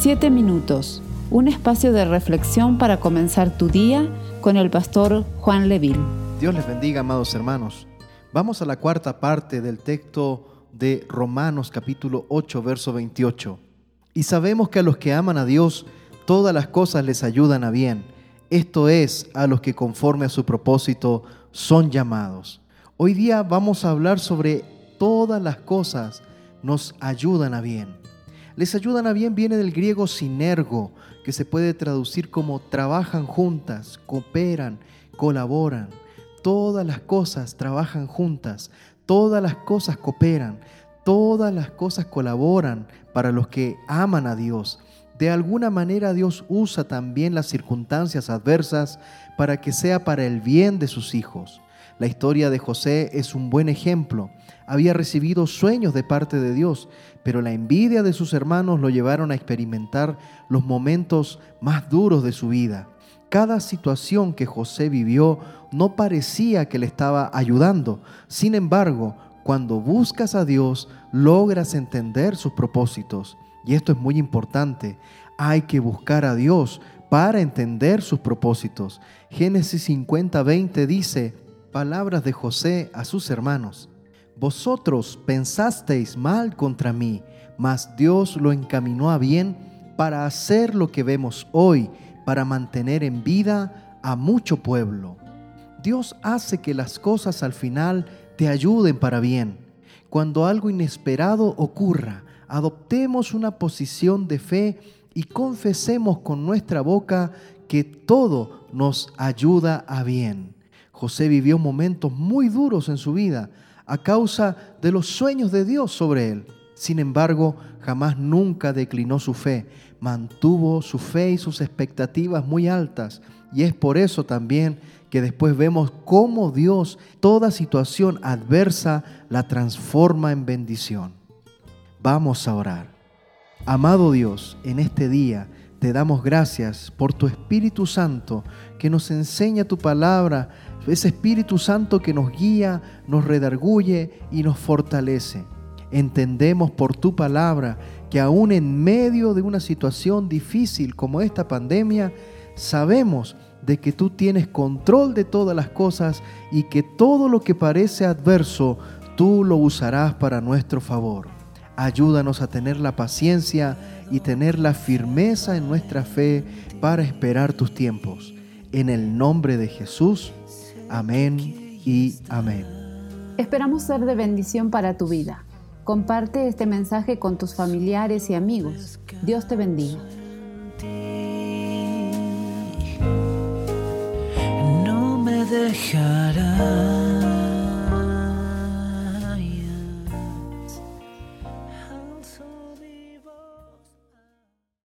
Siete minutos, un espacio de reflexión para comenzar tu día con el pastor Juan Leville. Dios les bendiga, amados hermanos. Vamos a la cuarta parte del texto de Romanos capítulo 8, verso 28. Y sabemos que a los que aman a Dios, todas las cosas les ayudan a bien. Esto es, a los que conforme a su propósito son llamados. Hoy día vamos a hablar sobre todas las cosas nos ayudan a bien. Les ayudan a bien viene del griego sinergo, que se puede traducir como trabajan juntas, cooperan, colaboran. Todas las cosas trabajan juntas, todas las cosas cooperan, todas las cosas colaboran para los que aman a Dios. De alguna manera Dios usa también las circunstancias adversas para que sea para el bien de sus hijos. La historia de José es un buen ejemplo. Había recibido sueños de parte de Dios, pero la envidia de sus hermanos lo llevaron a experimentar los momentos más duros de su vida. Cada situación que José vivió no parecía que le estaba ayudando. Sin embargo, cuando buscas a Dios, logras entender sus propósitos. Y esto es muy importante. Hay que buscar a Dios para entender sus propósitos. Génesis 50, 20 dice, palabras de José a sus hermanos. Vosotros pensasteis mal contra mí, mas Dios lo encaminó a bien para hacer lo que vemos hoy, para mantener en vida a mucho pueblo. Dios hace que las cosas al final te ayuden para bien. Cuando algo inesperado ocurra, adoptemos una posición de fe y confesemos con nuestra boca que todo nos ayuda a bien. José vivió momentos muy duros en su vida, a causa de los sueños de Dios sobre él. Sin embargo, jamás nunca declinó su fe, mantuvo su fe y sus expectativas muy altas. Y es por eso también que después vemos cómo Dios toda situación adversa la transforma en bendición. Vamos a orar. Amado Dios, en este día te damos gracias por tu Espíritu Santo que nos enseña tu palabra ese Espíritu Santo que nos guía, nos redarguye y nos fortalece. Entendemos por tu palabra que aún en medio de una situación difícil como esta pandemia, sabemos de que tú tienes control de todas las cosas y que todo lo que parece adverso, tú lo usarás para nuestro favor. Ayúdanos a tener la paciencia y tener la firmeza en nuestra fe para esperar tus tiempos. En el nombre de Jesús. Amén y amén. Esperamos ser de bendición para tu vida. Comparte este mensaje con tus familiares y amigos. Dios te bendiga. No me dejará